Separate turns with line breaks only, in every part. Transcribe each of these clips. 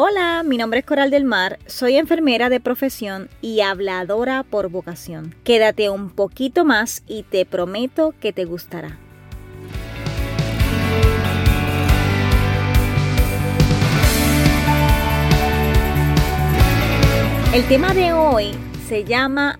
Hola, mi nombre es Coral del Mar, soy enfermera de profesión y habladora por vocación. Quédate un poquito más y te prometo que te gustará. El tema de hoy se llama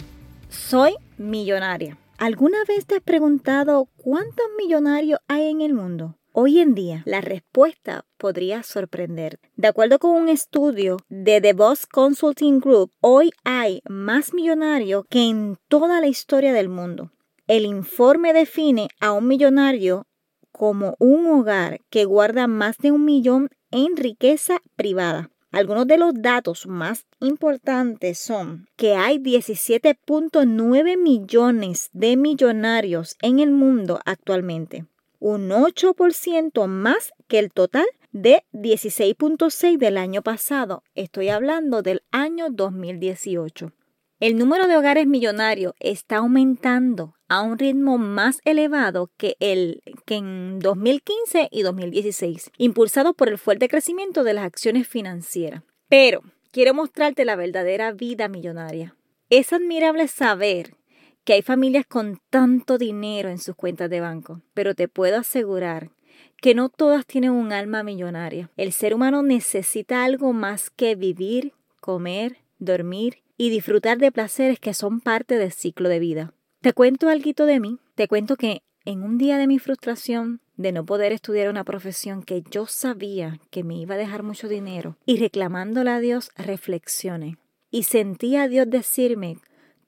Soy millonaria. ¿Alguna vez te has preguntado cuántos millonarios hay en el mundo? Hoy en día, la respuesta podría sorprender. De acuerdo con un estudio de The Boss Consulting Group, hoy hay más millonarios que en toda la historia del mundo. El informe define a un millonario como un hogar que guarda más de un millón en riqueza privada. Algunos de los datos más importantes son que hay 17.9 millones de millonarios en el mundo actualmente un 8% más que el total de 16.6 del año pasado. Estoy hablando del año 2018. El número de hogares millonarios está aumentando a un ritmo más elevado que, el, que en 2015 y 2016, impulsado por el fuerte crecimiento de las acciones financieras. Pero quiero mostrarte la verdadera vida millonaria. Es admirable saber que hay familias con tanto dinero en sus cuentas de banco, pero te puedo asegurar que no todas tienen un alma millonaria. El ser humano necesita algo más que vivir, comer, dormir y disfrutar de placeres que son parte del ciclo de vida. Te cuento algo de mí, te cuento que en un día de mi frustración de no poder estudiar una profesión que yo sabía que me iba a dejar mucho dinero y reclamándole a Dios reflexioné y sentí a Dios decirme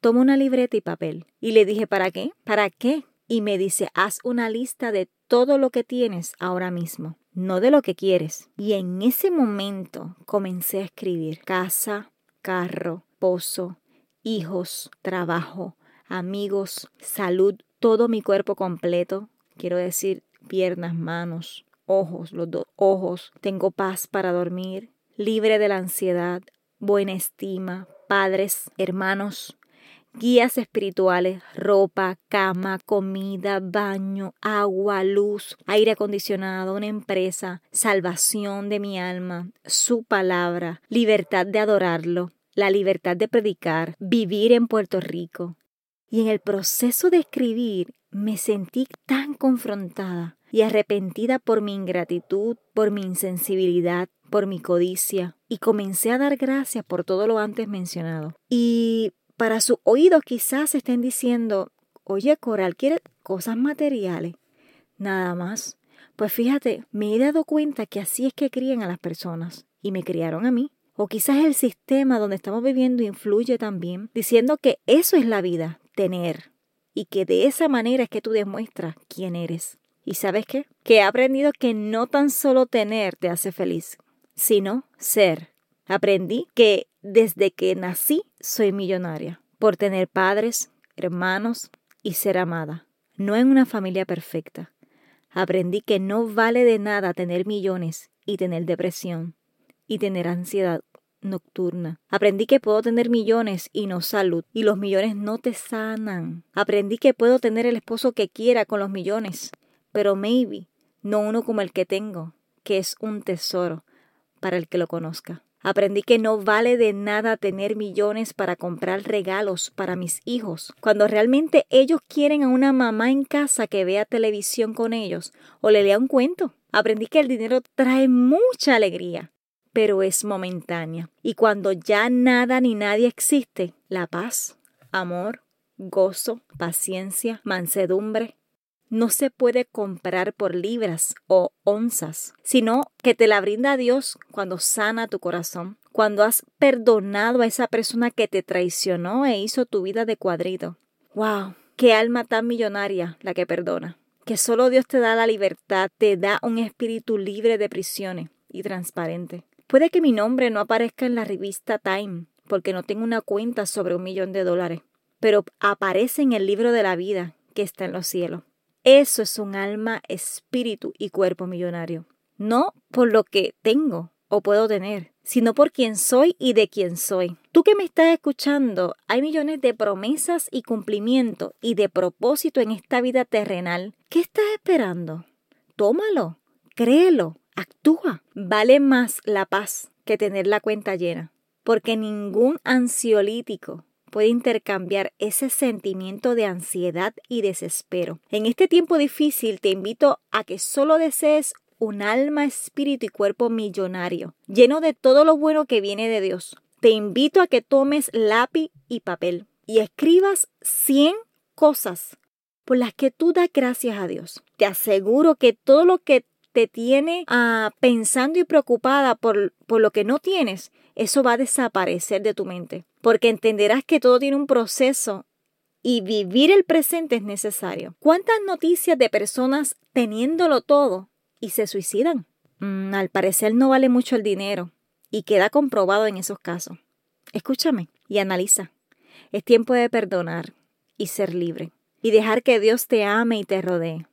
Tomo una libreta y papel. Y le dije, ¿para qué? ¿Para qué? Y me dice, haz una lista de todo lo que tienes ahora mismo, no de lo que quieres. Y en ese momento comencé a escribir casa, carro, pozo, hijos, trabajo, amigos, salud, todo mi cuerpo completo. Quiero decir, piernas, manos, ojos, los dos ojos. Tengo paz para dormir, libre de la ansiedad, buena estima, padres, hermanos, guías espirituales, ropa, cama, comida, baño, agua, luz, aire acondicionado, una empresa, salvación de mi alma, su palabra, libertad de adorarlo, la libertad de predicar, vivir en Puerto Rico. Y en el proceso de escribir me sentí tan confrontada y arrepentida por mi ingratitud, por mi insensibilidad, por mi codicia, y comencé a dar gracias por todo lo antes mencionado. Y para sus oídos quizás estén diciendo, oye Coral, ¿quiere cosas materiales? Nada más. Pues fíjate, me he dado cuenta que así es que crían a las personas y me criaron a mí. O quizás el sistema donde estamos viviendo influye también, diciendo que eso es la vida, tener, y que de esa manera es que tú demuestras quién eres. ¿Y sabes qué? Que he aprendido que no tan solo tener te hace feliz, sino ser. Aprendí que desde que nací soy millonaria, por tener padres, hermanos y ser amada, no en una familia perfecta. Aprendí que no vale de nada tener millones y tener depresión y tener ansiedad nocturna. Aprendí que puedo tener millones y no salud, y los millones no te sanan. Aprendí que puedo tener el esposo que quiera con los millones, pero maybe no uno como el que tengo, que es un tesoro para el que lo conozca. Aprendí que no vale de nada tener millones para comprar regalos para mis hijos, cuando realmente ellos quieren a una mamá en casa que vea televisión con ellos o le lea un cuento. Aprendí que el dinero trae mucha alegría, pero es momentánea. Y cuando ya nada ni nadie existe, la paz, amor, gozo, paciencia, mansedumbre, no se puede comprar por libras o onzas, sino que te la brinda Dios cuando sana tu corazón, cuando has perdonado a esa persona que te traicionó e hizo tu vida de cuadrito. ¡Wow! ¡Qué alma tan millonaria la que perdona! Que solo Dios te da la libertad, te da un espíritu libre de prisiones y transparente. Puede que mi nombre no aparezca en la revista Time, porque no tengo una cuenta sobre un millón de dólares, pero aparece en el libro de la vida que está en los cielos. Eso es un alma, espíritu y cuerpo millonario. No por lo que tengo o puedo tener, sino por quién soy y de quién soy. Tú que me estás escuchando, hay millones de promesas y cumplimiento y de propósito en esta vida terrenal. ¿Qué estás esperando? Tómalo, créelo, actúa. Vale más la paz que tener la cuenta llena, porque ningún ansiolítico puede intercambiar ese sentimiento de ansiedad y desespero. En este tiempo difícil te invito a que solo desees un alma, espíritu y cuerpo millonario, lleno de todo lo bueno que viene de Dios. Te invito a que tomes lápiz y papel y escribas 100 cosas por las que tú das gracias a Dios. Te aseguro que todo lo que te tiene ah, pensando y preocupada por, por lo que no tienes, eso va a desaparecer de tu mente, porque entenderás que todo tiene un proceso y vivir el presente es necesario. ¿Cuántas noticias de personas teniéndolo todo y se suicidan? Mm, al parecer no vale mucho el dinero y queda comprobado en esos casos. Escúchame y analiza. Es tiempo de perdonar y ser libre y dejar que Dios te ame y te rodee.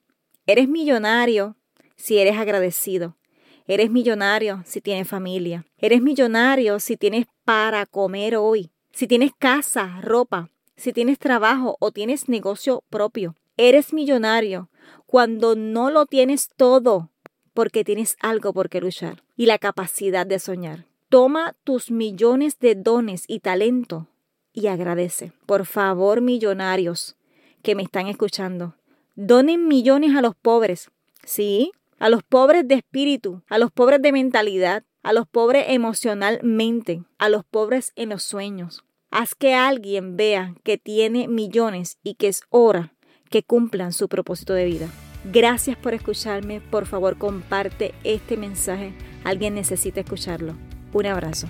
Eres millonario si eres agradecido. Eres millonario si tienes familia. Eres millonario si tienes para comer hoy. Si tienes casa, ropa. Si tienes trabajo o tienes negocio propio. Eres millonario cuando no lo tienes todo porque tienes algo por qué luchar y la capacidad de soñar. Toma tus millones de dones y talento y agradece. Por favor, millonarios, que me están escuchando. Donen millones a los pobres, ¿sí? A los pobres de espíritu, a los pobres de mentalidad, a los pobres emocionalmente, a los pobres en los sueños. Haz que alguien vea que tiene millones y que es hora que cumplan su propósito de vida. Gracias por escucharme. Por favor, comparte este mensaje. Alguien necesita escucharlo. Un abrazo.